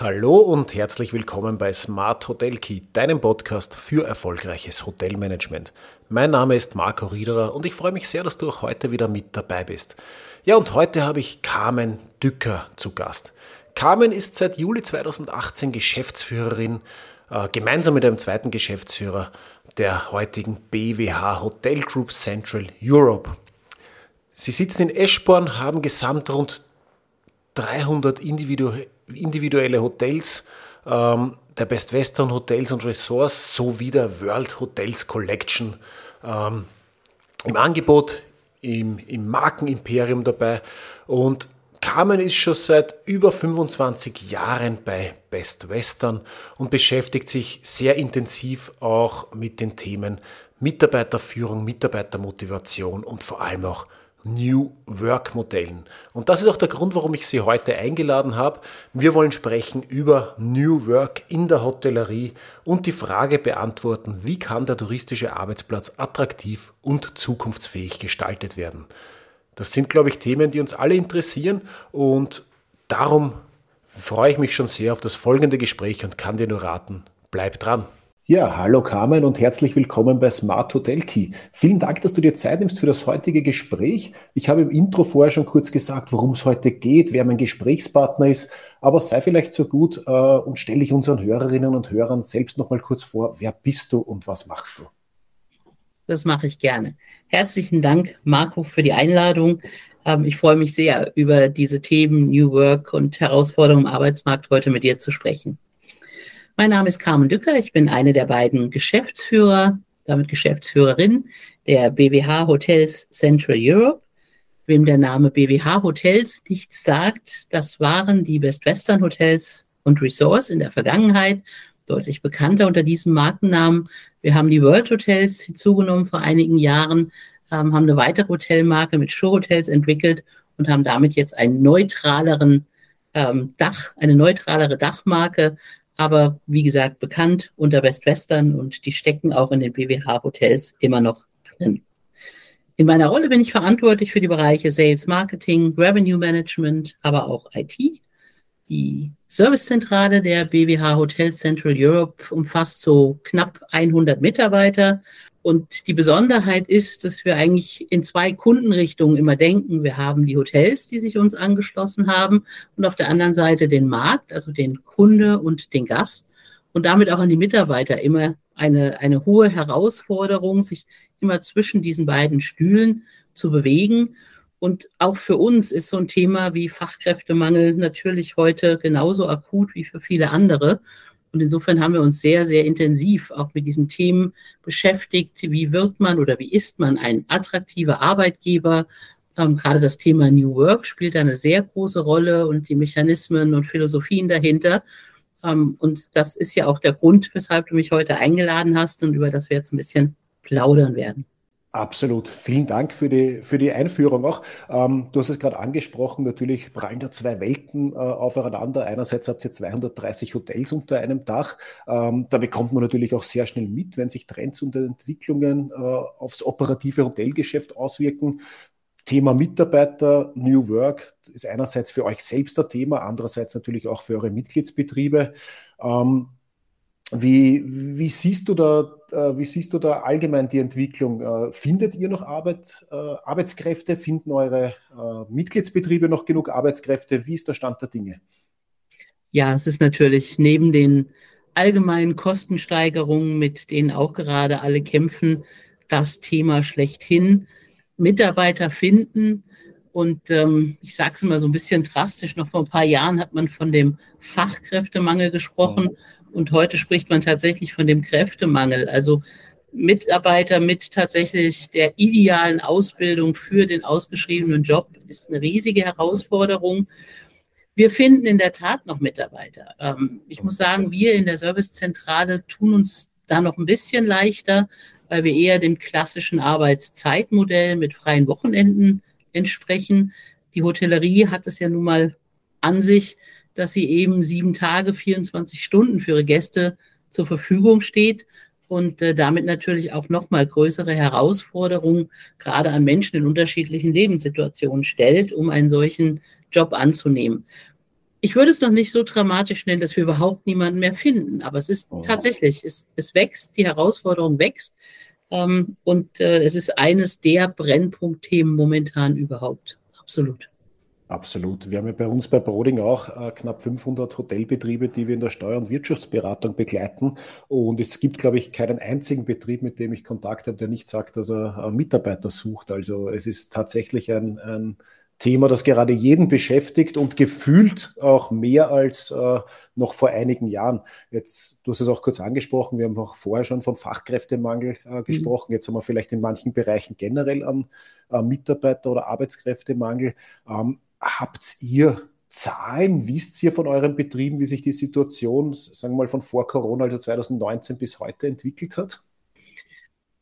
Hallo und herzlich willkommen bei Smart Hotel Key, deinem Podcast für erfolgreiches Hotelmanagement. Mein Name ist Marco Riederer und ich freue mich sehr, dass du auch heute wieder mit dabei bist. Ja, und heute habe ich Carmen Dücker zu Gast. Carmen ist seit Juli 2018 Geschäftsführerin, äh, gemeinsam mit einem zweiten Geschäftsführer der heutigen BWH Hotel Group Central Europe. Sie sitzen in Eschborn, haben gesamt rund 300 individuelle individuelle Hotels ähm, der Best Western Hotels und Resorts sowie der World Hotels Collection ähm, im Angebot, im, im Markenimperium dabei. Und Carmen ist schon seit über 25 Jahren bei Best Western und beschäftigt sich sehr intensiv auch mit den Themen Mitarbeiterführung, Mitarbeitermotivation und vor allem auch New Work Modellen. Und das ist auch der Grund, warum ich Sie heute eingeladen habe. Wir wollen sprechen über New Work in der Hotellerie und die Frage beantworten, wie kann der touristische Arbeitsplatz attraktiv und zukunftsfähig gestaltet werden. Das sind, glaube ich, Themen, die uns alle interessieren und darum freue ich mich schon sehr auf das folgende Gespräch und kann dir nur raten, bleib dran. Ja, hallo Carmen und herzlich willkommen bei Smart Hotel Key. Vielen Dank, dass du dir Zeit nimmst für das heutige Gespräch. Ich habe im Intro vorher schon kurz gesagt, worum es heute geht, wer mein Gesprächspartner ist, aber sei vielleicht so gut äh, und stelle dich unseren Hörerinnen und Hörern selbst noch mal kurz vor, wer bist du und was machst du? Das mache ich gerne. Herzlichen Dank, Marco, für die Einladung. Ähm, ich freue mich sehr, über diese Themen New Work und Herausforderungen im Arbeitsmarkt heute mit dir zu sprechen. Mein Name ist Carmen Dücker. Ich bin eine der beiden Geschäftsführer, damit Geschäftsführerin der BWH Hotels Central Europe. Wem der Name BWH Hotels nichts sagt, das waren die Best Western Hotels und Resorts in der Vergangenheit, deutlich bekannter unter diesem Markennamen. Wir haben die World Hotels hinzugenommen vor einigen Jahren, ähm, haben eine weitere Hotelmarke mit Show Hotels entwickelt und haben damit jetzt einen neutraleren ähm, Dach, eine neutralere Dachmarke aber wie gesagt bekannt unter Best Western und die stecken auch in den BWH Hotels immer noch drin. In meiner Rolle bin ich verantwortlich für die Bereiche Sales Marketing, Revenue Management, aber auch IT. Die Servicezentrale der BWH Hotel Central Europe umfasst so knapp 100 Mitarbeiter und die Besonderheit ist, dass wir eigentlich in zwei Kundenrichtungen immer denken. Wir haben die Hotels, die sich uns angeschlossen haben und auf der anderen Seite den Markt, also den Kunde und den Gast und damit auch an die Mitarbeiter immer eine, eine hohe Herausforderung, sich immer zwischen diesen beiden Stühlen zu bewegen. Und auch für uns ist so ein Thema wie Fachkräftemangel natürlich heute genauso akut wie für viele andere. Und insofern haben wir uns sehr, sehr intensiv auch mit diesen Themen beschäftigt. Wie wird man oder wie ist man ein attraktiver Arbeitgeber? Ähm, gerade das Thema New Work spielt eine sehr große Rolle und die Mechanismen und Philosophien dahinter. Ähm, und das ist ja auch der Grund, weshalb du mich heute eingeladen hast und über das wir jetzt ein bisschen plaudern werden. Absolut. Vielen Dank für die, für die Einführung auch. Ähm, du hast es gerade angesprochen, natürlich prallen da zwei Welten äh, aufeinander. Einerseits habt ihr 230 Hotels unter einem Dach. Ähm, da bekommt man natürlich auch sehr schnell mit, wenn sich Trends und Entwicklungen äh, aufs operative Hotelgeschäft auswirken. Thema Mitarbeiter, New Work ist einerseits für euch selbst ein Thema, andererseits natürlich auch für eure Mitgliedsbetriebe. Ähm, wie, wie, siehst du da, äh, wie siehst du da allgemein die Entwicklung? Äh, findet ihr noch Arbeit, äh, Arbeitskräfte? Finden eure Mitgliedsbetriebe noch genug Arbeitskräfte? Wie ist der Stand der Dinge? Ja, es ist natürlich neben den allgemeinen Kostensteigerungen, mit denen auch gerade alle kämpfen, das Thema schlechthin. Mitarbeiter finden. Und ähm, ich sage es immer so ein bisschen drastisch, noch vor ein paar Jahren hat man von dem Fachkräftemangel gesprochen. Ja und heute spricht man tatsächlich von dem Kräftemangel. Also Mitarbeiter mit tatsächlich der idealen Ausbildung für den ausgeschriebenen Job ist eine riesige Herausforderung. Wir finden in der Tat noch Mitarbeiter. Ähm, ich muss sagen, wir in der Servicezentrale tun uns da noch ein bisschen leichter, weil wir eher dem klassischen Arbeitszeitmodell mit freien Wochenenden entsprechen. Die Hotellerie hat es ja nun mal an sich, dass sie eben sieben Tage, 24 Stunden für ihre Gäste zur Verfügung steht und äh, damit natürlich auch nochmal größere Herausforderungen gerade an Menschen in unterschiedlichen Lebenssituationen stellt, um einen solchen Job anzunehmen. ich würde es noch nicht so dramatisch nennen, dass wir überhaupt niemanden mehr finden. Aber es ist oh. tatsächlich, es, es wächst, die Herausforderung wächst. Ähm, und äh, es ist eines der Brennpunktthemen momentan überhaupt. Absolut. Absolut. Wir haben ja bei uns bei Broding auch äh, knapp 500 Hotelbetriebe, die wir in der Steuer- und Wirtschaftsberatung begleiten. Und es gibt, glaube ich, keinen einzigen Betrieb, mit dem ich Kontakt habe, der nicht sagt, dass er äh, Mitarbeiter sucht. Also es ist tatsächlich ein, ein Thema, das gerade jeden beschäftigt und gefühlt auch mehr als äh, noch vor einigen Jahren. Jetzt, du hast es auch kurz angesprochen, wir haben auch vorher schon vom Fachkräftemangel äh, mhm. gesprochen. Jetzt haben wir vielleicht in manchen Bereichen generell an äh, Mitarbeiter- oder Arbeitskräftemangel. Ähm, habt ihr Zahlen? Wisst ihr von euren Betrieben, wie sich die Situation, sagen wir mal, von vor Corona, also 2019 bis heute entwickelt hat?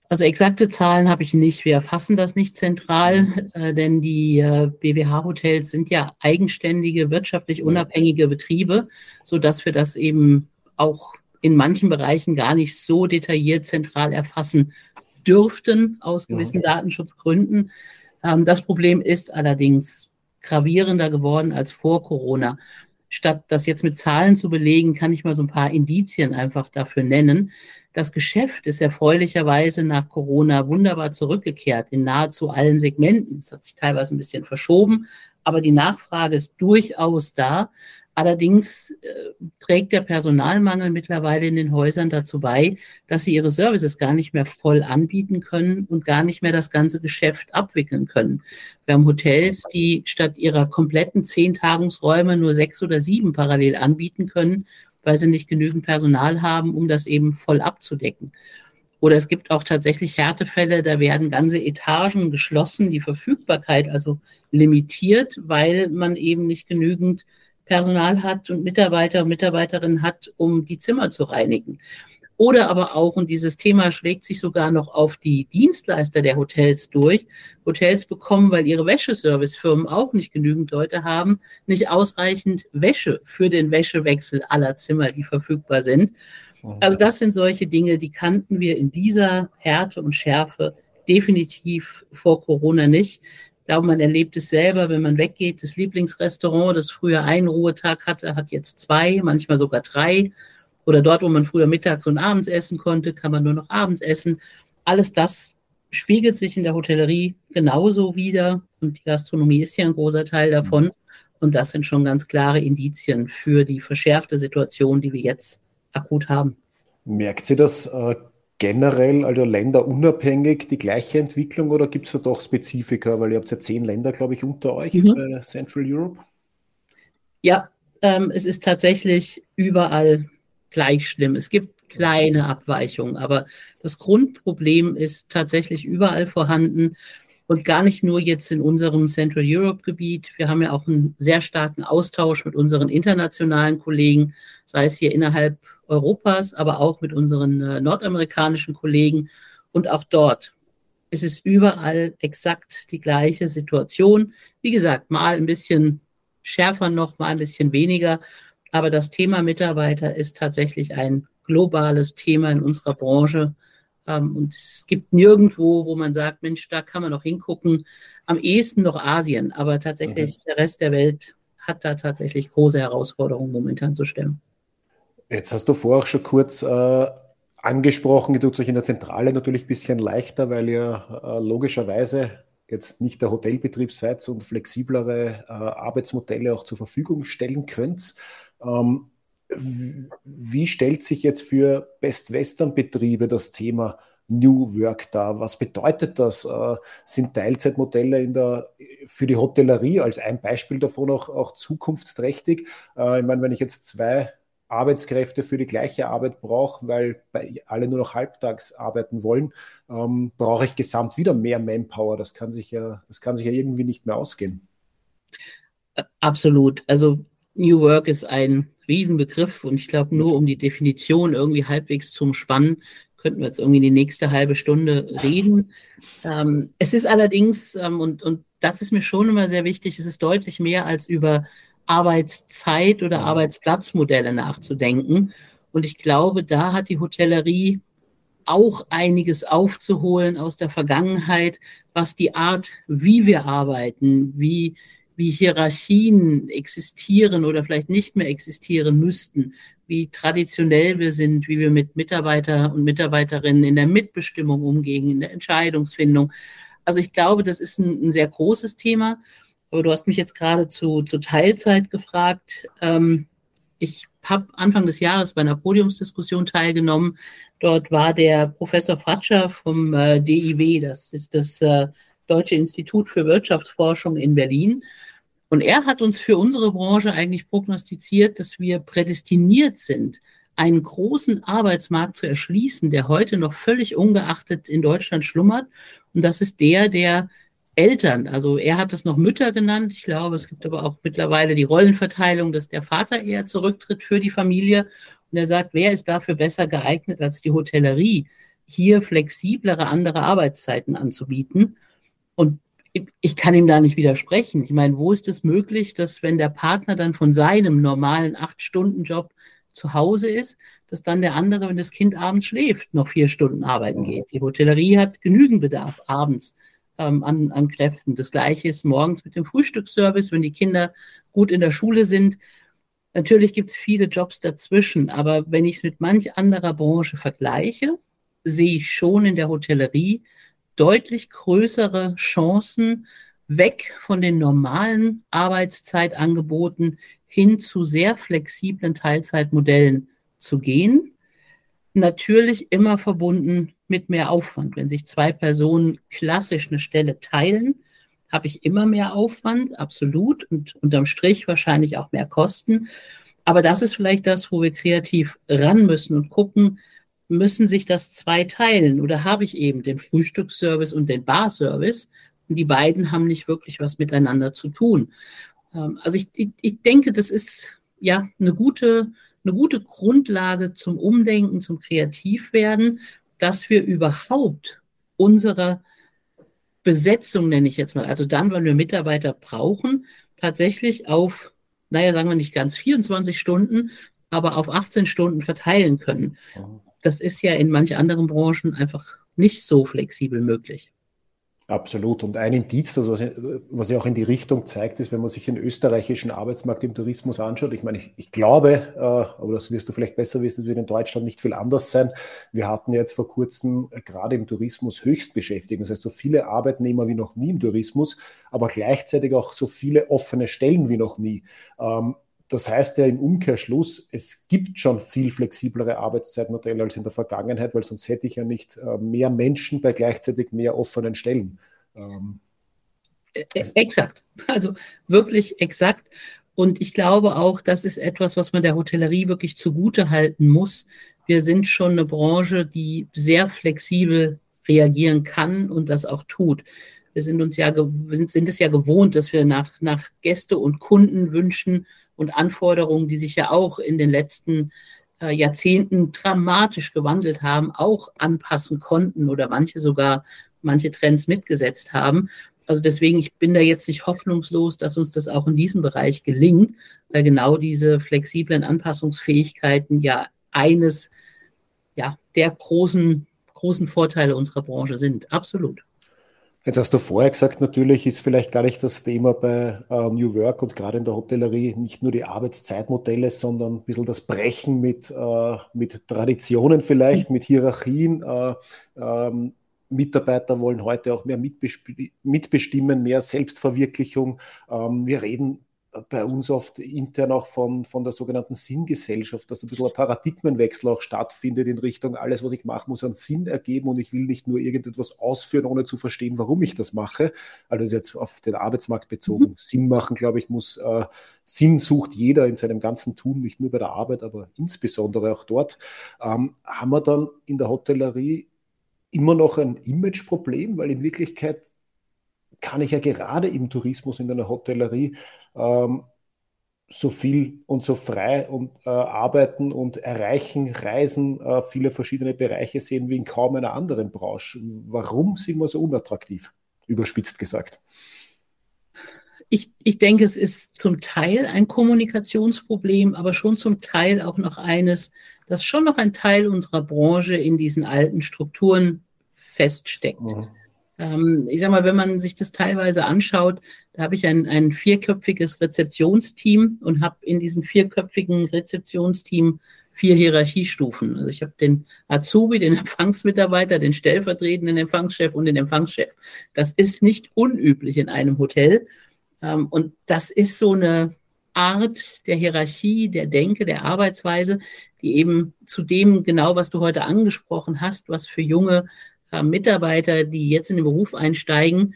Also exakte Zahlen habe ich nicht. Wir erfassen das nicht zentral, mhm. äh, denn die äh, BWH-Hotels sind ja eigenständige, wirtschaftlich unabhängige Betriebe, sodass wir das eben auch in manchen Bereichen gar nicht so detailliert zentral erfassen dürften aus gewissen ja. Datenschutzgründen. Ähm, das Problem ist allerdings gravierender geworden als vor Corona. Statt das jetzt mit Zahlen zu belegen, kann ich mal so ein paar Indizien einfach dafür nennen. Das Geschäft ist erfreulicherweise nach Corona wunderbar zurückgekehrt in nahezu allen Segmenten. Es hat sich teilweise ein bisschen verschoben, aber die Nachfrage ist durchaus da. Allerdings äh, trägt der Personalmangel mittlerweile in den Häusern dazu bei, dass sie ihre Services gar nicht mehr voll anbieten können und gar nicht mehr das ganze Geschäft abwickeln können. Wir haben Hotels, die statt ihrer kompletten zehn Tagungsräume nur sechs oder sieben parallel anbieten können, weil sie nicht genügend Personal haben, um das eben voll abzudecken. Oder es gibt auch tatsächlich Härtefälle, da werden ganze Etagen geschlossen, die Verfügbarkeit also limitiert, weil man eben nicht genügend Personal hat und Mitarbeiter und Mitarbeiterinnen hat, um die Zimmer zu reinigen. Oder aber auch, und dieses Thema schlägt sich sogar noch auf die Dienstleister der Hotels durch. Hotels bekommen, weil ihre Wäscheservicefirmen auch nicht genügend Leute haben, nicht ausreichend Wäsche für den Wäschewechsel aller Zimmer, die verfügbar sind. Mhm. Also das sind solche Dinge, die kannten wir in dieser Härte und Schärfe definitiv vor Corona nicht. Glaube, man erlebt es selber, wenn man weggeht. Das Lieblingsrestaurant, das früher einen Ruhetag hatte, hat jetzt zwei, manchmal sogar drei. Oder dort, wo man früher mittags und abends essen konnte, kann man nur noch abends essen. Alles das spiegelt sich in der Hotellerie genauso wieder. Und die Gastronomie ist ja ein großer Teil davon. Und das sind schon ganz klare Indizien für die verschärfte Situation, die wir jetzt akut haben. Merkt sie das äh, generell, also länderunabhängig, die gleiche Entwicklung oder gibt es da doch Spezifika? Weil ihr habt ja zehn Länder, glaube ich, unter euch mhm. bei Central Europe. Ja, ähm, es ist tatsächlich überall gleich schlimm. Es gibt kleine Abweichungen, aber das Grundproblem ist tatsächlich überall vorhanden und gar nicht nur jetzt in unserem Central Europe Gebiet. Wir haben ja auch einen sehr starken Austausch mit unseren internationalen Kollegen, sei es hier innerhalb Europas, aber auch mit unseren äh, nordamerikanischen Kollegen. Und auch dort ist es überall exakt die gleiche Situation. Wie gesagt, mal ein bisschen schärfer noch, mal ein bisschen weniger. Aber das Thema Mitarbeiter ist tatsächlich ein globales Thema in unserer Branche. Ähm, und es gibt nirgendwo, wo man sagt, Mensch, da kann man noch hingucken. Am ehesten noch Asien, aber tatsächlich mhm. der Rest der Welt hat da tatsächlich große Herausforderungen momentan zu stemmen. Jetzt hast du vorher auch schon kurz äh, angesprochen, ihr tut euch in der Zentrale natürlich ein bisschen leichter, weil ihr äh, logischerweise jetzt nicht der Hotelbetrieb seid und flexiblere äh, Arbeitsmodelle auch zur Verfügung stellen könnt. Ähm, wie stellt sich jetzt für Best-Western-Betriebe das Thema New Work dar? Was bedeutet das? Äh, sind Teilzeitmodelle in der, für die Hotellerie als ein Beispiel davon auch, auch zukunftsträchtig? Äh, ich meine, wenn ich jetzt zwei Arbeitskräfte für die gleiche Arbeit brauche, weil alle nur noch halbtags arbeiten wollen, ähm, brauche ich gesamt wieder mehr Manpower. Das kann sich ja, das kann sich ja irgendwie nicht mehr ausgehen. Absolut. Also New Work ist ein Riesenbegriff und ich glaube, nur um die Definition irgendwie halbwegs zum Spannen, könnten wir jetzt irgendwie die nächste halbe Stunde reden. Ähm, es ist allerdings, ähm, und, und das ist mir schon immer sehr wichtig, es ist deutlich mehr als über Arbeitszeit oder Arbeitsplatzmodelle nachzudenken. Und ich glaube, da hat die Hotellerie auch einiges aufzuholen aus der Vergangenheit, was die Art, wie wir arbeiten, wie wie Hierarchien existieren oder vielleicht nicht mehr existieren müssten, wie traditionell wir sind, wie wir mit Mitarbeiter und Mitarbeiterinnen in der Mitbestimmung umgehen, in der Entscheidungsfindung. Also ich glaube, das ist ein, ein sehr großes Thema. Aber du hast mich jetzt gerade zu, zu Teilzeit gefragt. Ähm, ich habe Anfang des Jahres bei einer Podiumsdiskussion teilgenommen. Dort war der Professor Fratscher vom äh, DIW, das ist das äh, Deutsche Institut für Wirtschaftsforschung in Berlin. Und er hat uns für unsere Branche eigentlich prognostiziert, dass wir prädestiniert sind, einen großen Arbeitsmarkt zu erschließen, der heute noch völlig ungeachtet in Deutschland schlummert. Und das ist der der Eltern. Also er hat es noch Mütter genannt. Ich glaube, es gibt aber auch mittlerweile die Rollenverteilung, dass der Vater eher zurücktritt für die Familie. Und er sagt, wer ist dafür besser geeignet als die Hotellerie, hier flexiblere andere Arbeitszeiten anzubieten? Und ich kann ihm da nicht widersprechen. Ich meine, wo ist es möglich, dass wenn der Partner dann von seinem normalen Acht-Stunden-Job zu Hause ist, dass dann der andere, wenn das Kind abends schläft, noch vier Stunden arbeiten geht. Die Hotellerie hat genügend Bedarf abends ähm, an, an Kräften. Das gleiche ist morgens mit dem Frühstücksservice, wenn die Kinder gut in der Schule sind. Natürlich gibt es viele Jobs dazwischen, aber wenn ich es mit manch anderer Branche vergleiche, sehe ich schon in der Hotellerie deutlich größere Chancen, weg von den normalen Arbeitszeitangeboten hin zu sehr flexiblen Teilzeitmodellen zu gehen. Natürlich immer verbunden mit mehr Aufwand. Wenn sich zwei Personen klassisch eine Stelle teilen, habe ich immer mehr Aufwand, absolut, und unterm Strich wahrscheinlich auch mehr Kosten. Aber das ist vielleicht das, wo wir kreativ ran müssen und gucken, müssen sich das zwei teilen oder habe ich eben den Frühstücksservice und den Barservice und die beiden haben nicht wirklich was miteinander zu tun. Ähm, also ich, ich, ich denke, das ist ja eine gute, eine gute Grundlage zum Umdenken, zum Kreativwerden, dass wir überhaupt unsere Besetzung, nenne ich jetzt mal, also dann, wenn wir Mitarbeiter brauchen, tatsächlich auf, naja, sagen wir nicht ganz 24 Stunden, aber auf 18 Stunden verteilen können. Das ist ja in manchen anderen Branchen einfach nicht so flexibel möglich. Absolut. Und ein Indiz, das was, was ja auch in die Richtung zeigt, ist, wenn man sich den österreichischen Arbeitsmarkt im Tourismus anschaut. Ich meine, ich, ich glaube, äh, aber das wirst du vielleicht besser wissen, wird in Deutschland nicht viel anders sein. Wir hatten jetzt vor kurzem äh, gerade im Tourismus Höchstbeschäftigung. Das heißt, so viele Arbeitnehmer wie noch nie im Tourismus, aber gleichzeitig auch so viele offene Stellen wie noch nie. Ähm, das heißt ja im Umkehrschluss, es gibt schon viel flexiblere Arbeitszeitmodelle als in der Vergangenheit, weil sonst hätte ich ja nicht äh, mehr Menschen bei gleichzeitig mehr offenen Stellen. Ähm, äh, äh, exakt, also wirklich exakt. Und ich glaube auch, das ist etwas, was man der Hotellerie wirklich zugute halten muss. Wir sind schon eine Branche, die sehr flexibel reagieren kann und das auch tut. Wir sind uns ja, sind, sind es ja gewohnt, dass wir nach, nach Gäste- und Kundenwünschen und Anforderungen, die sich ja auch in den letzten äh, Jahrzehnten dramatisch gewandelt haben, auch anpassen konnten oder manche sogar manche Trends mitgesetzt haben. Also deswegen, ich bin da jetzt nicht hoffnungslos, dass uns das auch in diesem Bereich gelingt, weil genau diese flexiblen Anpassungsfähigkeiten ja eines ja, der großen, großen Vorteile unserer Branche sind. Absolut. Jetzt hast du vorher gesagt, natürlich ist vielleicht gar nicht das Thema bei äh, New Work und gerade in der Hotellerie nicht nur die Arbeitszeitmodelle, sondern ein bisschen das Brechen mit, äh, mit Traditionen vielleicht, mit Hierarchien. Äh, ähm, Mitarbeiter wollen heute auch mehr mitbestimmen, mehr Selbstverwirklichung. Ähm, wir reden bei uns oft intern auch von, von der sogenannten Sinngesellschaft, dass ein bisschen ein Paradigmenwechsel auch stattfindet in Richtung, alles, was ich mache, muss einen Sinn ergeben und ich will nicht nur irgendetwas ausführen, ohne zu verstehen, warum ich das mache. Also das ist jetzt auf den Arbeitsmarkt bezogen. Mhm. Sinn machen, glaube ich, muss äh, Sinn sucht jeder in seinem ganzen Tun, nicht nur bei der Arbeit, aber insbesondere auch dort. Ähm, haben wir dann in der Hotellerie immer noch ein Imageproblem, weil in Wirklichkeit kann ich ja gerade im Tourismus, in einer Hotellerie ähm, so viel und so frei und äh, arbeiten und erreichen, reisen, äh, viele verschiedene Bereiche sehen wie in kaum einer anderen Branche. Warum sind wir so unattraktiv? Überspitzt gesagt. Ich, ich denke, es ist zum Teil ein Kommunikationsproblem, aber schon zum Teil auch noch eines, dass schon noch ein Teil unserer Branche in diesen alten Strukturen feststeckt. Mhm. Ähm, ich sag mal, wenn man sich das teilweise anschaut, da habe ich ein, ein vierköpfiges Rezeptionsteam und habe in diesem vierköpfigen Rezeptionsteam vier Hierarchiestufen. Also ich habe den Azubi, den Empfangsmitarbeiter, den stellvertretenden Empfangschef und den Empfangschef. Das ist nicht unüblich in einem Hotel. Ähm, und das ist so eine Art der Hierarchie, der Denke, der Arbeitsweise, die eben zu dem genau, was du heute angesprochen hast, was für junge äh, Mitarbeiter, die jetzt in den Beruf einsteigen,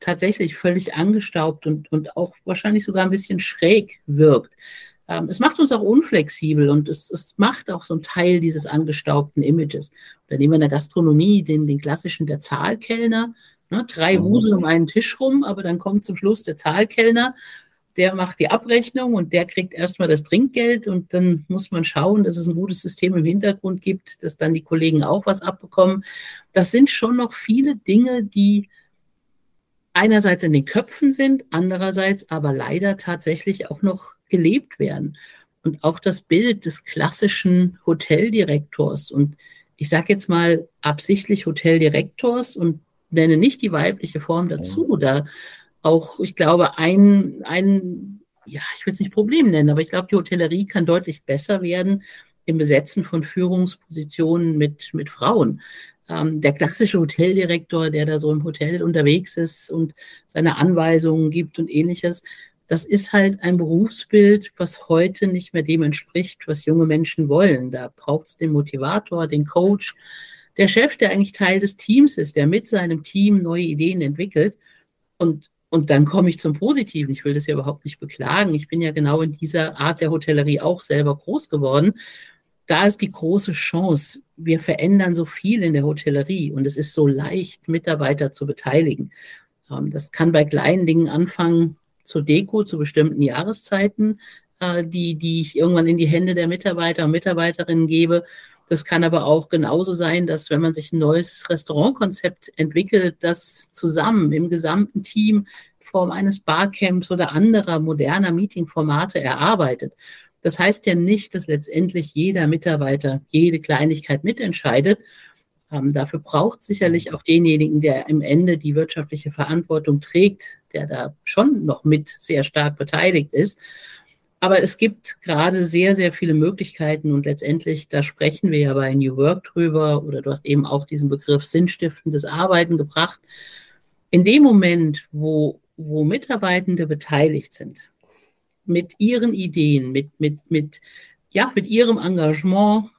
tatsächlich völlig angestaubt und, und auch wahrscheinlich sogar ein bisschen schräg wirkt. Ähm, es macht uns auch unflexibel und es, es macht auch so einen Teil dieses angestaubten Images. Oder nehmen wir in der Gastronomie den, den klassischen der Zahlkellner. Ne, drei mhm. Wusel um einen Tisch rum, aber dann kommt zum Schluss der Zahlkellner der macht die Abrechnung und der kriegt erstmal das Trinkgeld und dann muss man schauen, dass es ein gutes System im Hintergrund gibt, dass dann die Kollegen auch was abbekommen. Das sind schon noch viele Dinge, die einerseits in den Köpfen sind, andererseits aber leider tatsächlich auch noch gelebt werden. Und auch das Bild des klassischen Hoteldirektors und ich sage jetzt mal absichtlich Hoteldirektors und nenne nicht die weibliche Form dazu. Da auch, ich glaube, ein, ein ja, ich will es nicht Problem nennen, aber ich glaube, die Hotellerie kann deutlich besser werden im Besetzen von Führungspositionen mit, mit Frauen. Ähm, der klassische Hoteldirektor, der da so im Hotel unterwegs ist und seine Anweisungen gibt und ähnliches, das ist halt ein Berufsbild, was heute nicht mehr dem entspricht, was junge Menschen wollen. Da braucht es den Motivator, den Coach, der Chef, der eigentlich Teil des Teams ist, der mit seinem Team neue Ideen entwickelt. Und und dann komme ich zum Positiven. Ich will das ja überhaupt nicht beklagen. Ich bin ja genau in dieser Art der Hotellerie auch selber groß geworden. Da ist die große Chance. Wir verändern so viel in der Hotellerie und es ist so leicht, Mitarbeiter zu beteiligen. Ähm, das kann bei kleinen Dingen anfangen, zur Deko, zu bestimmten Jahreszeiten, äh, die, die ich irgendwann in die Hände der Mitarbeiter und Mitarbeiterinnen gebe. Das kann aber auch genauso sein, dass wenn man sich ein neues Restaurantkonzept entwickelt, das zusammen im gesamten Team Form eines Barcamps oder anderer moderner Meetingformate erarbeitet. Das heißt ja nicht, dass letztendlich jeder Mitarbeiter jede Kleinigkeit mitentscheidet. Ähm, dafür braucht sicherlich auch denjenigen, der im Ende die wirtschaftliche Verantwortung trägt, der da schon noch mit sehr stark beteiligt ist. Aber es gibt gerade sehr, sehr viele Möglichkeiten und letztendlich, da sprechen wir ja bei New Work drüber oder du hast eben auch diesen Begriff sinnstiftendes Arbeiten gebracht. In dem Moment, wo, wo Mitarbeitende beteiligt sind, mit ihren Ideen, mit, mit, mit, ja, mit ihrem Engagement,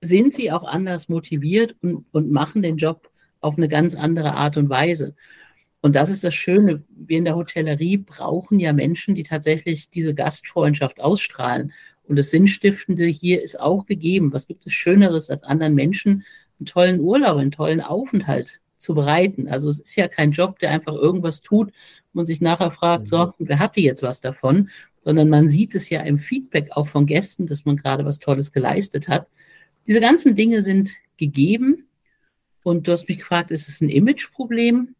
sind sie auch anders motiviert und, und machen den Job auf eine ganz andere Art und Weise. Und das ist das Schöne. Wir in der Hotellerie brauchen ja Menschen, die tatsächlich diese Gastfreundschaft ausstrahlen. Und das Sinnstiftende hier ist auch gegeben. Was gibt es Schöneres, als anderen Menschen einen tollen Urlaub, einen tollen Aufenthalt zu bereiten? Also es ist ja kein Job, der einfach irgendwas tut und sich nachher fragt, so, mhm. wer hatte jetzt was davon? Sondern man sieht es ja im Feedback auch von Gästen, dass man gerade was Tolles geleistet hat. Diese ganzen Dinge sind gegeben. Und du hast mich gefragt, ist es ein Imageproblem?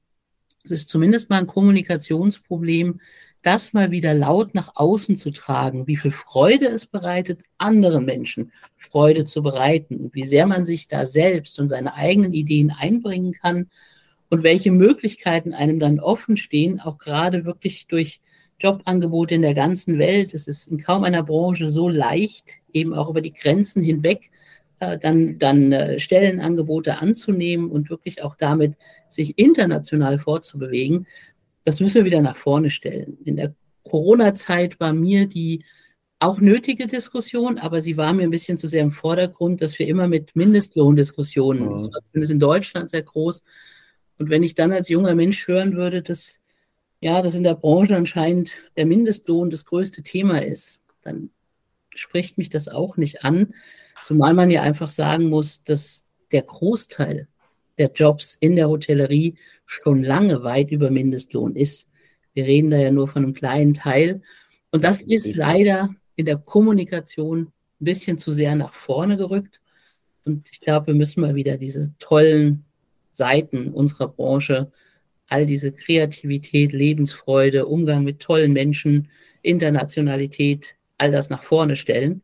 Es ist zumindest mal ein Kommunikationsproblem, das mal wieder laut nach außen zu tragen, wie viel Freude es bereitet, anderen Menschen Freude zu bereiten und wie sehr man sich da selbst und seine eigenen Ideen einbringen kann und welche Möglichkeiten einem dann offen stehen, auch gerade wirklich durch Jobangebote in der ganzen Welt. Es ist in kaum einer Branche so leicht, eben auch über die Grenzen hinweg dann, dann äh, Stellenangebote anzunehmen und wirklich auch damit sich international fortzubewegen, das müssen wir wieder nach vorne stellen. In der Corona-Zeit war mir die auch nötige Diskussion, aber sie war mir ein bisschen zu sehr im Vordergrund, dass wir immer mit Mindestlohndiskussionen, mhm. das war zumindest in Deutschland sehr groß. Und wenn ich dann als junger Mensch hören würde, dass ja, dass in der Branche anscheinend der Mindestlohn das größte Thema ist, dann spricht mich das auch nicht an. Zumal man ja einfach sagen muss, dass der Großteil der Jobs in der Hotellerie schon lange weit über Mindestlohn ist. Wir reden da ja nur von einem kleinen Teil. Und das ist leider in der Kommunikation ein bisschen zu sehr nach vorne gerückt. Und ich glaube, wir müssen mal wieder diese tollen Seiten unserer Branche, all diese Kreativität, Lebensfreude, Umgang mit tollen Menschen, Internationalität, all das nach vorne stellen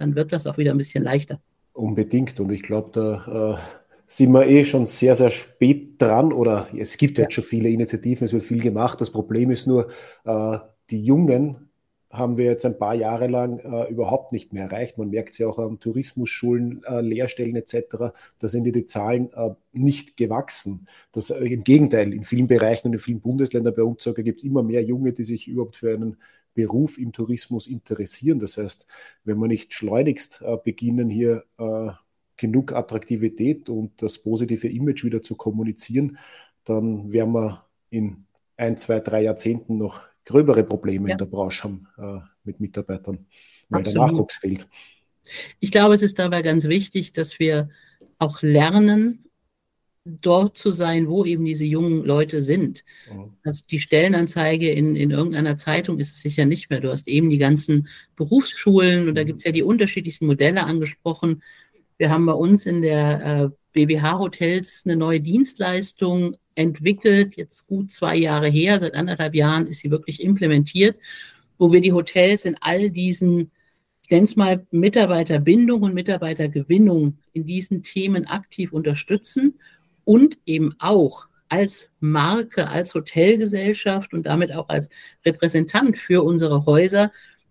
dann wird das auch wieder ein bisschen leichter. Unbedingt. Und ich glaube, da äh, sind wir eh schon sehr, sehr spät dran oder es gibt jetzt schon viele Initiativen, es wird viel gemacht. Das Problem ist nur, äh, die Jungen haben wir jetzt ein paar Jahre lang äh, überhaupt nicht mehr erreicht. Man merkt es ja auch an Tourismusschulen, äh, Lehrstellen etc. Da sind die Zahlen äh, nicht gewachsen. Das, äh, Im Gegenteil, in vielen Bereichen und in vielen Bundesländern bei uns sogar gibt es immer mehr Junge, die sich überhaupt für einen Beruf im Tourismus interessieren. Das heißt, wenn wir nicht schleunigst äh, beginnen, hier äh, genug Attraktivität und das positive Image wieder zu kommunizieren, dann werden wir in ein, zwei, drei Jahrzehnten noch gröbere Probleme ja. in der Branche haben äh, mit Mitarbeitern, weil Absolut. der Nachwuchs fehlt. Ich glaube, es ist dabei ganz wichtig, dass wir auch lernen, dort zu sein, wo eben diese jungen Leute sind. Mhm. Also die Stellenanzeige in, in irgendeiner Zeitung ist es sicher nicht mehr. Du hast eben die ganzen Berufsschulen und da mhm. gibt es ja die unterschiedlichsten Modelle angesprochen. Wir haben bei uns in der äh, BWH Hotels eine neue Dienstleistung entwickelt, jetzt gut zwei Jahre her, seit anderthalb Jahren ist sie wirklich implementiert, wo wir die Hotels in all diesen, ich nenne es mal Mitarbeiterbindung und Mitarbeitergewinnung in diesen Themen aktiv unterstützen und eben auch als Marke, als Hotelgesellschaft und damit auch als Repräsentant für unsere Häuser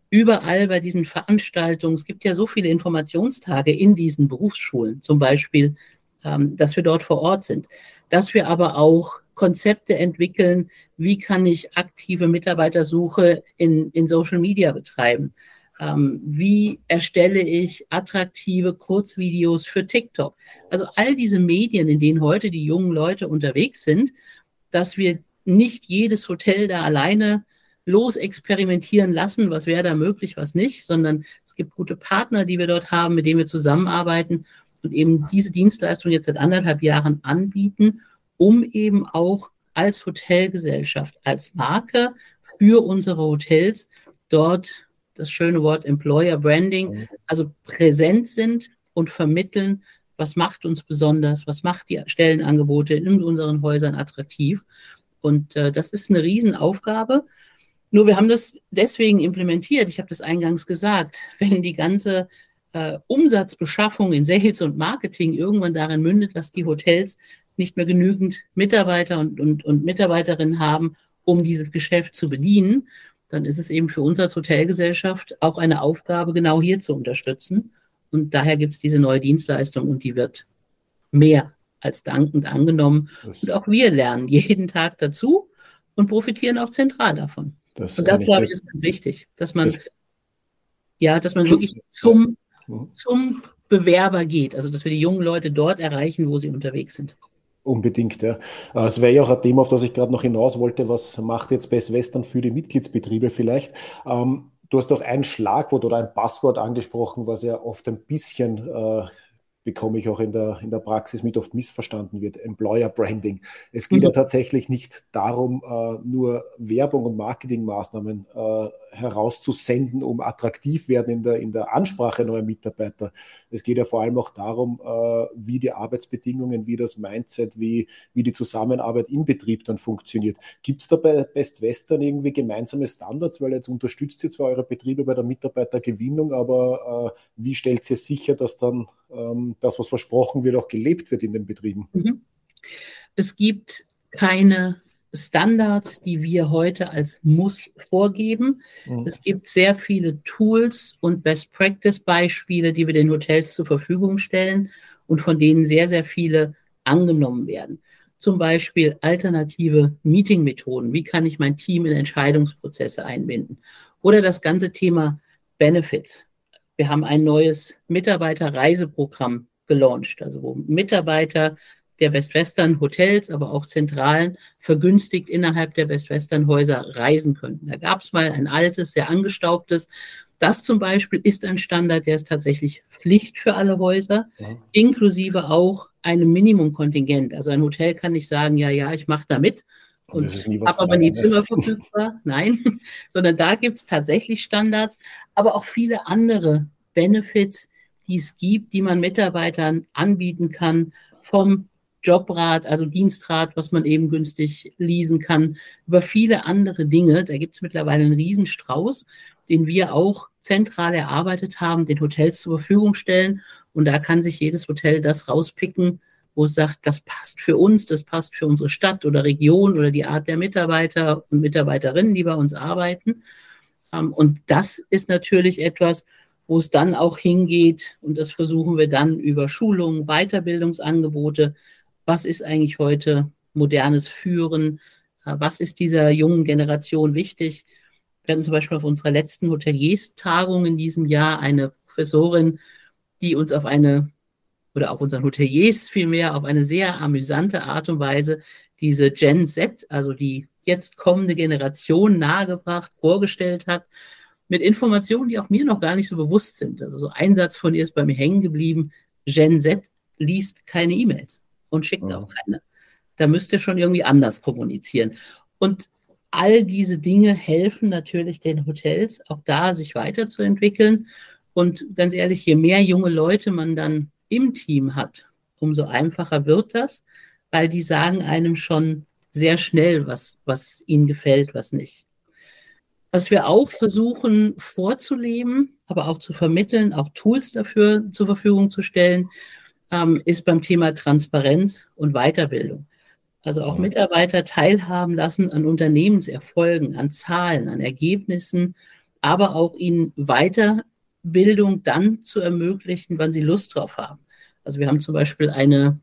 überall bei diesen Veranstaltungen, es gibt ja so viele Informationstage in diesen Berufsschulen, zum Beispiel, ähm, dass wir dort vor Ort sind dass wir aber auch Konzepte entwickeln, wie kann ich aktive Mitarbeitersuche in, in Social Media betreiben. Ähm, wie erstelle ich attraktive Kurzvideos für TikTok? Also all diese Medien, in denen heute die jungen Leute unterwegs sind, dass wir nicht jedes Hotel da alleine los experimentieren lassen, was wäre da möglich, was nicht, sondern es gibt gute Partner, die wir dort haben, mit denen wir zusammenarbeiten und eben diese Dienstleistung jetzt seit anderthalb Jahren anbieten, um eben auch als Hotelgesellschaft, als Marke für unsere Hotels dort das schöne Wort Employer Branding, also präsent sind und vermitteln, was macht uns besonders, was macht die Stellenangebote in unseren Häusern attraktiv. Und äh, das ist eine Riesenaufgabe. Nur wir haben das deswegen implementiert. Ich habe das eingangs gesagt. Wenn die ganze äh, Umsatzbeschaffung in Sales und Marketing irgendwann darin mündet, dass die Hotels nicht mehr genügend Mitarbeiter und, und, und Mitarbeiterinnen haben, um dieses Geschäft zu bedienen, dann ist es eben für uns als Hotelgesellschaft auch eine Aufgabe, genau hier zu unterstützen. Und daher gibt es diese neue Dienstleistung und die wird mehr als dankend angenommen. Das und auch wir lernen jeden Tag dazu und profitieren auch zentral davon. Das und das, glaube ich, ist ganz wichtig, dass man, das ja, dass man wirklich zum zum Bewerber geht. Also dass wir die jungen Leute dort erreichen, wo sie unterwegs sind. Unbedingt, ja. Äh, es wäre ja auch ein Thema, auf das ich gerade noch hinaus wollte. Was macht jetzt Best Western für die Mitgliedsbetriebe vielleicht? Ähm, du hast doch ein Schlagwort oder ein Passwort angesprochen, was ja oft ein bisschen äh, bekomme ich auch in der, in der Praxis mit oft missverstanden wird, Employer Branding. Es geht mhm. ja tatsächlich nicht darum, äh, nur Werbung und Marketingmaßnahmen äh, herauszusenden, um attraktiv werden in der, in der Ansprache neuer Mitarbeiter. Es geht ja vor allem auch darum, äh, wie die Arbeitsbedingungen, wie das Mindset, wie, wie die Zusammenarbeit im Betrieb dann funktioniert. Gibt es da bei Best Western irgendwie gemeinsame Standards? Weil jetzt unterstützt ihr zwar eure Betriebe bei der Mitarbeitergewinnung, aber wie stellt ihr sicher, dass dann ähm, das, was versprochen wird, auch gelebt wird in den Betrieben? Mhm. Es gibt keine Standards, die wir heute als Muss vorgeben. Mhm. Es gibt sehr viele Tools und Best-Practice-Beispiele, die wir den Hotels zur Verfügung stellen und von denen sehr, sehr viele angenommen werden. Zum Beispiel alternative Meeting-Methoden. Wie kann ich mein Team in Entscheidungsprozesse einbinden? Oder das ganze Thema Benefits. Wir haben ein neues Mitarbeiterreiseprogramm gelauncht, also wo Mitarbeiter der Westwestern Hotels, aber auch Zentralen vergünstigt innerhalb der Westwestern Häuser reisen könnten. Da gab es mal ein altes, sehr angestaubtes. Das zum Beispiel ist ein Standard, der ist tatsächlich Pflicht für alle Häuser, ja. inklusive auch einem Minimumkontingent. Also ein Hotel kann nicht sagen, ja, ja, ich mache da mit und habe aber nie Zimmer verfügbar. Nein, sondern da gibt es tatsächlich Standard, aber auch viele andere Benefits, die es gibt, die man Mitarbeitern anbieten kann, vom Jobrat, also Dienstrat, was man eben günstig leasen kann, über viele andere Dinge. Da gibt es mittlerweile einen Riesenstrauß, den wir auch zentral erarbeitet haben, den Hotels zur Verfügung stellen. Und da kann sich jedes Hotel das rauspicken, wo es sagt, das passt für uns, das passt für unsere Stadt oder Region oder die Art der Mitarbeiter und Mitarbeiterinnen, die bei uns arbeiten. Ähm, und das ist natürlich etwas, wo es dann auch hingeht, und das versuchen wir dann über Schulungen, Weiterbildungsangebote. Was ist eigentlich heute modernes Führen? Äh, was ist dieser jungen Generation wichtig? Wir hatten zum Beispiel auf unserer letzten Hoteliers-Tagung in diesem Jahr eine Professorin, die uns auf eine, oder auch unseren Hoteliers vielmehr, auf eine sehr amüsante Art und Weise diese Gen Z, also die jetzt kommende Generation nahegebracht, vorgestellt hat, mit Informationen, die auch mir noch gar nicht so bewusst sind. Also so ein Satz von ihr ist bei mir hängen geblieben, Gen Z liest keine E-Mails und schickt mhm. auch keine. Da müsst ihr schon irgendwie anders kommunizieren. Und all diese Dinge helfen natürlich den Hotels, auch da sich weiterzuentwickeln. Und ganz ehrlich, je mehr junge Leute man dann im Team hat, umso einfacher wird das, weil die sagen einem schon sehr schnell, was, was ihnen gefällt, was nicht. Was wir auch versuchen vorzuleben, aber auch zu vermitteln, auch Tools dafür zur Verfügung zu stellen, ähm, ist beim Thema Transparenz und Weiterbildung. Also auch Mitarbeiter teilhaben lassen an Unternehmenserfolgen, an Zahlen, an Ergebnissen, aber auch ihnen Weiterbildung dann zu ermöglichen, wann sie Lust drauf haben. Also wir haben zum Beispiel eine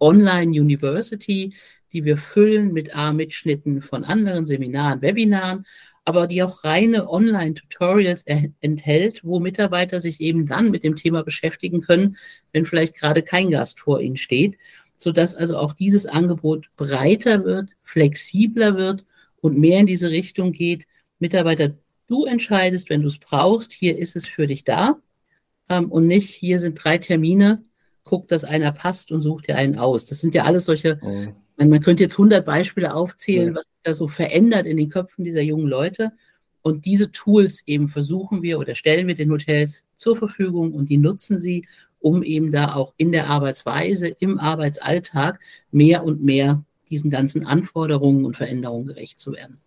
Online-University, die wir füllen mit A-Mitschnitten von anderen Seminaren, Webinaren, aber die auch reine Online-Tutorials enthält, wo Mitarbeiter sich eben dann mit dem Thema beschäftigen können, wenn vielleicht gerade kein Gast vor ihnen steht sodass also auch dieses Angebot breiter wird, flexibler wird und mehr in diese Richtung geht. Mitarbeiter, du entscheidest, wenn du es brauchst, hier ist es für dich da ähm, und nicht, hier sind drei Termine, guck, dass einer passt und such dir einen aus. Das sind ja alles solche, mhm. Man, könnte jetzt 100 Beispiele aufzählen, mhm. was sich da so verändert in den Köpfen dieser jungen Leute. Und diese Tools eben versuchen wir oder stellen wir den Hotels zur Verfügung und die nutzen sie, um eben da auch in der Arbeitsweise, im Arbeitsalltag mehr und mehr diesen ganzen Anforderungen und Veränderungen gerecht zu werden.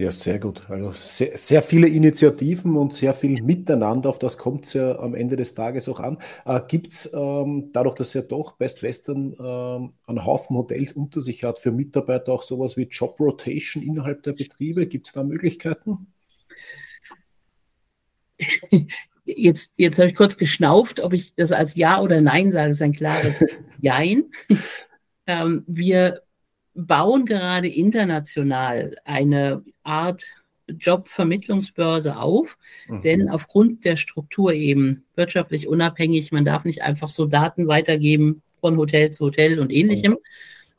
Ja, sehr gut. Also sehr, sehr viele Initiativen und sehr viel Miteinander, auf das kommt es ja am Ende des Tages auch an. Äh, Gibt es ähm, dadurch, dass ja doch Best Western ähm, einen Haufen Hotels unter sich hat, für Mitarbeiter auch sowas wie Job Rotation innerhalb der Betriebe? Gibt es da Möglichkeiten? Jetzt, jetzt habe ich kurz geschnauft, ob ich das als Ja oder Nein sage, das ist ein klares Jein. Ähm, wir bauen gerade international eine Art Jobvermittlungsbörse auf, mhm. denn aufgrund der Struktur eben wirtschaftlich unabhängig, man darf nicht einfach so Daten weitergeben von Hotel zu Hotel und ähnlichem,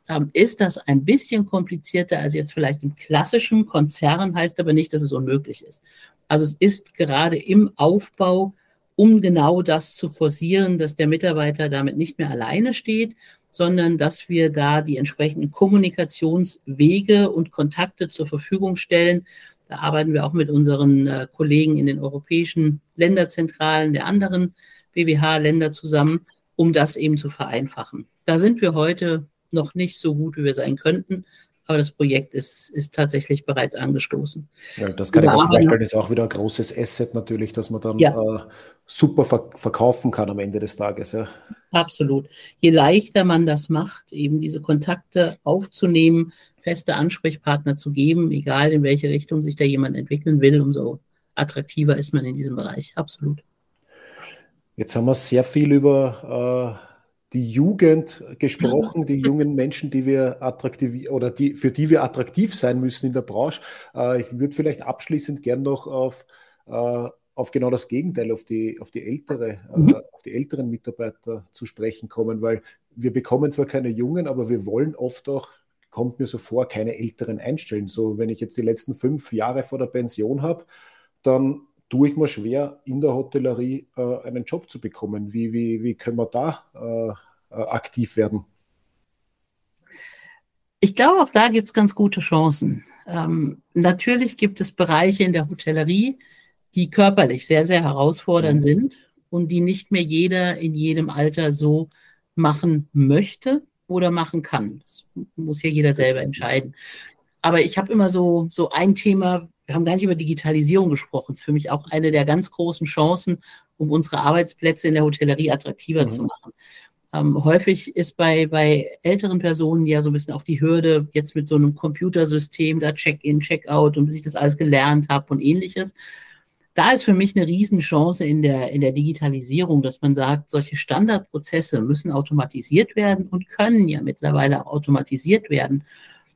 mhm. ist das ein bisschen komplizierter als jetzt vielleicht im klassischen Konzern, heißt aber nicht, dass es unmöglich ist. Also es ist gerade im Aufbau, um genau das zu forcieren, dass der Mitarbeiter damit nicht mehr alleine steht, sondern dass wir da die entsprechenden Kommunikationswege und Kontakte zur Verfügung stellen. Da arbeiten wir auch mit unseren äh, Kollegen in den europäischen Länderzentralen der anderen BWH-Länder zusammen, um das eben zu vereinfachen. Da sind wir heute noch nicht so gut, wie wir sein könnten, aber das Projekt ist, ist tatsächlich bereits angestoßen. Ja, das kann ich mir vorstellen, ist auch wieder ein großes Asset natürlich, dass man dann ja. äh, super ver verkaufen kann am Ende des Tages. Ja. Absolut. Je leichter man das macht, eben diese Kontakte aufzunehmen, feste Ansprechpartner zu geben, egal in welche Richtung sich da jemand entwickeln will, umso attraktiver ist man in diesem Bereich. Absolut. Jetzt haben wir sehr viel über äh, die Jugend gesprochen, die jungen Menschen, die wir attraktiv oder die, für die wir attraktiv sein müssen in der Branche. Äh, ich würde vielleicht abschließend gern noch auf, äh, auf genau das Gegenteil, auf die, auf die ältere, äh, mhm. auf die älteren Mitarbeiter zu sprechen kommen, weil wir bekommen zwar keine Jungen, aber wir wollen oft auch, kommt mir so vor, keine älteren einstellen. So, wenn ich jetzt die letzten fünf Jahre vor der Pension habe, dann tue ich mir schwer, in der Hotellerie äh, einen Job zu bekommen. Wie, wie, wie können wir da äh, äh aktiv werden? Ich glaube, auch da gibt es ganz gute Chancen. Ähm, natürlich gibt es Bereiche in der Hotellerie, die körperlich sehr, sehr herausfordernd mhm. sind und die nicht mehr jeder in jedem Alter so machen möchte oder machen kann. Das muss ja jeder selber entscheiden. Aber ich habe immer so, so ein Thema, wir haben gar nicht über Digitalisierung gesprochen. Das ist für mich auch eine der ganz großen Chancen, um unsere Arbeitsplätze in der Hotellerie attraktiver mhm. zu machen. Ähm, häufig ist bei, bei älteren Personen ja so ein bisschen auch die Hürde, jetzt mit so einem Computersystem, da Check-in, Check-out und bis ich das alles gelernt habe und ähnliches. Da ist für mich eine Riesenchance in der, in der Digitalisierung, dass man sagt, solche Standardprozesse müssen automatisiert werden und können ja mittlerweile automatisiert werden.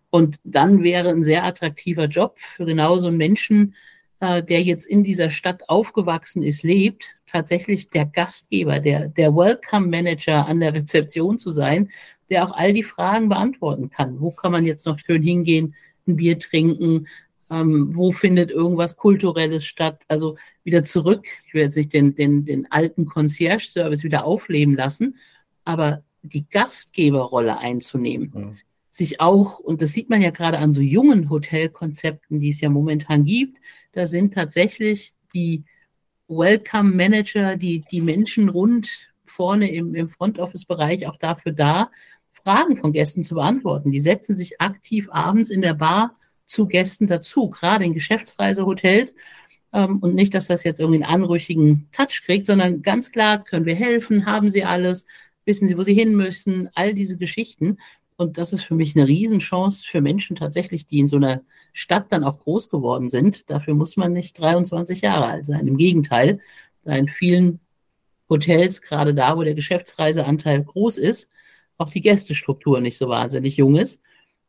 Und dann wäre ein sehr attraktiver Job für genau so einen Menschen, äh, der jetzt in dieser Stadt aufgewachsen ist, lebt, tatsächlich der Gastgeber, der, der Welcome Manager an der Rezeption zu sein, der auch all die Fragen beantworten kann. Wo kann man jetzt noch schön hingehen, ein Bier trinken? Ähm, wo findet irgendwas Kulturelles statt? Also wieder zurück. Ich will jetzt nicht den, den, den alten Concierge-Service wieder aufleben lassen, aber die Gastgeberrolle einzunehmen. Mhm. Sich auch, und das sieht man ja gerade an so jungen Hotelkonzepten, die es ja momentan gibt, da sind tatsächlich die Welcome Manager, die, die Menschen rund vorne im, im Front Office Bereich auch dafür da, Fragen von Gästen zu beantworten. Die setzen sich aktiv abends in der Bar zu Gästen dazu, gerade in Geschäftsreisehotels. Ähm, und nicht, dass das jetzt irgendwie einen anrüchigen Touch kriegt, sondern ganz klar, können wir helfen, haben Sie alles, wissen Sie, wo Sie hin müssen, all diese Geschichten. Und das ist für mich eine Riesenchance für Menschen tatsächlich, die in so einer Stadt dann auch groß geworden sind. Dafür muss man nicht 23 Jahre alt sein. Im Gegenteil, in vielen Hotels, gerade da, wo der Geschäftsreiseanteil groß ist, auch die Gästestruktur nicht so wahnsinnig jung ist.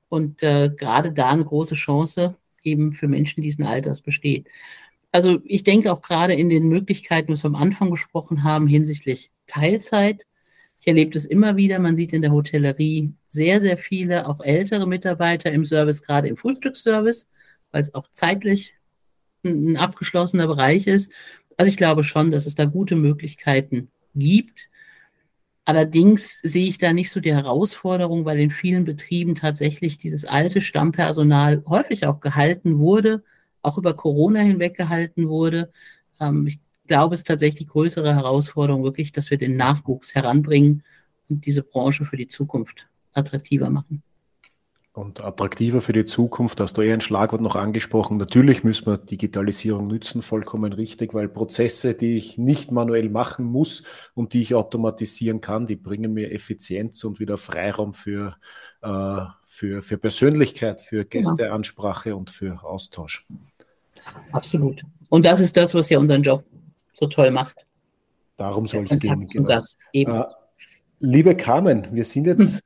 Und äh, gerade da eine große Chance eben für Menschen diesen Alters besteht. Also ich denke auch gerade in den Möglichkeiten, was wir am Anfang gesprochen haben, hinsichtlich Teilzeit, ich erlebe das immer wieder. Man sieht in der Hotellerie sehr, sehr viele, auch ältere Mitarbeiter im Service, gerade im Frühstücksservice, weil es auch zeitlich ein, ein abgeschlossener Bereich ist. Also ich glaube schon, dass es da gute Möglichkeiten gibt. Allerdings sehe ich da nicht so die Herausforderung, weil in vielen Betrieben tatsächlich dieses alte Stammpersonal häufig auch gehalten wurde, auch über Corona hinweg gehalten wurde. Ähm, ich glaube, es ist tatsächlich größere Herausforderung wirklich, dass wir den Nachwuchs heranbringen und diese Branche für die Zukunft attraktiver machen. Und attraktiver für die Zukunft, hast du eher ein Schlagwort noch angesprochen. Natürlich müssen wir Digitalisierung nützen, vollkommen richtig, weil Prozesse, die ich nicht manuell machen muss und die ich automatisieren kann, die bringen mir Effizienz und wieder Freiraum für, äh, für, für Persönlichkeit, für genau. Gästeansprache und für Austausch. Absolut. Und das ist das, was ja unseren Job so toll macht. Darum soll es gehen. Genau. Das eben. Äh, liebe Carmen, wir sind jetzt.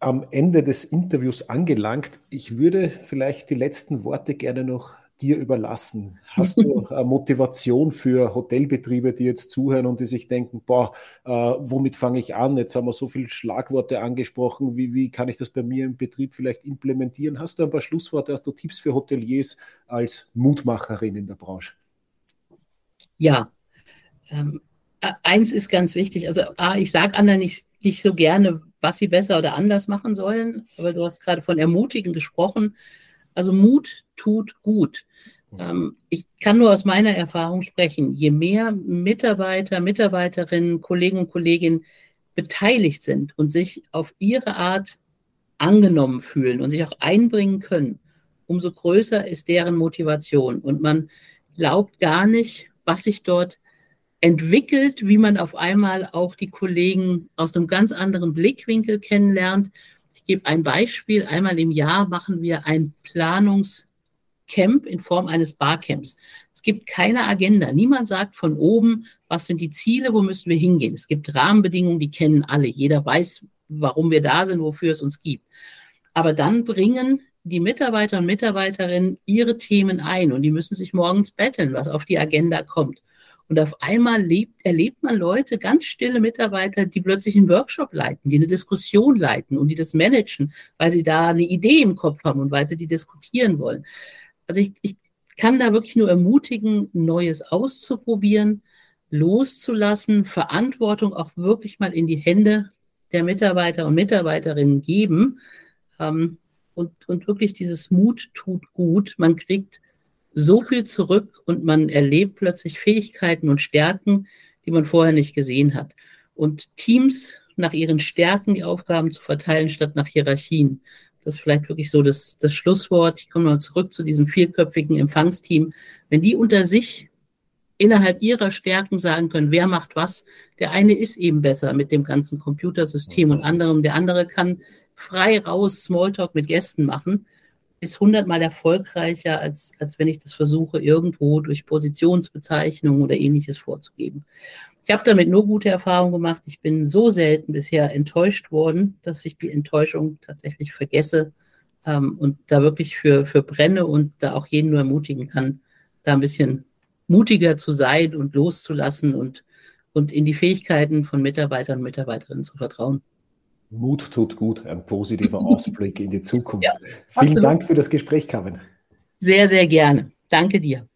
am Ende des Interviews angelangt. Ich würde vielleicht die letzten Worte gerne noch dir überlassen. Hast du eine Motivation für Hotelbetriebe, die jetzt zuhören und die sich denken, boah, äh, womit fange ich an? Jetzt haben wir so viele Schlagworte angesprochen. Wie, wie kann ich das bei mir im Betrieb vielleicht implementieren? Hast du ein paar Schlussworte, hast du Tipps für Hoteliers als Mutmacherin in der Branche? Ja, ähm, eins ist ganz wichtig. Also, A, ich sage anderen nicht, nicht so gerne, was sie besser oder anders machen sollen, aber du hast gerade von Ermutigen gesprochen. Also, Mut tut gut. Ähm, ich kann nur aus meiner Erfahrung sprechen. Je mehr Mitarbeiter, Mitarbeiterinnen, Kollegen und Kolleginnen beteiligt sind und sich auf ihre Art angenommen fühlen und sich auch einbringen können, umso größer ist deren Motivation. Und man glaubt gar nicht, was sich dort entwickelt, wie man auf einmal auch die Kollegen aus einem ganz anderen Blickwinkel kennenlernt. Ich gebe ein Beispiel. Einmal im Jahr machen wir ein Planungscamp in Form eines Barcamps. Es gibt keine Agenda. Niemand sagt von oben, was sind die Ziele, wo müssen wir hingehen. Es gibt Rahmenbedingungen, die kennen alle. Jeder weiß, warum wir da sind, wofür es uns gibt. Aber dann bringen die Mitarbeiter und Mitarbeiterinnen ihre Themen ein und die müssen sich morgens betteln, was auf die Agenda kommt. Und auf einmal lebt, erlebt man Leute, ganz stille Mitarbeiter, die plötzlich einen Workshop leiten, die eine Diskussion leiten und die das managen, weil sie da eine Idee im Kopf haben und weil sie die diskutieren wollen. Also ich, ich kann da wirklich nur ermutigen, Neues auszuprobieren, loszulassen, Verantwortung auch wirklich mal in die Hände der Mitarbeiter und Mitarbeiterinnen geben ähm, und, und wirklich dieses Mut tut gut. Man kriegt so viel zurück und man erlebt plötzlich Fähigkeiten und Stärken, die man vorher nicht gesehen hat. Und Teams nach ihren Stärken die Aufgaben zu verteilen, statt nach Hierarchien. Das ist vielleicht wirklich so das, das Schlusswort. Ich komme mal zurück zu diesem vierköpfigen Empfangsteam. Wenn die unter sich innerhalb ihrer Stärken sagen können, wer macht was. Der eine ist eben besser mit dem ganzen Computersystem und anderem. Der andere kann frei raus Smalltalk mit Gästen machen, ist hundertmal erfolgreicher, als, als wenn ich das versuche, irgendwo durch Positionsbezeichnungen oder ähnliches vorzugeben. Ich habe damit nur gute Erfahrungen gemacht. Ich bin so selten bisher enttäuscht worden, dass ich die Enttäuschung tatsächlich vergesse ähm, und da wirklich für, für brenne und da auch jeden nur ermutigen kann, da ein bisschen mutiger zu sein und loszulassen und, und in die Fähigkeiten von Mitarbeitern und Mitarbeiterinnen zu vertrauen. Mut tut gut, ein positiver Ausblick in die Zukunft. Ja, Vielen Dank für das Gespräch, Carmen. Sehr, sehr gerne. Danke dir.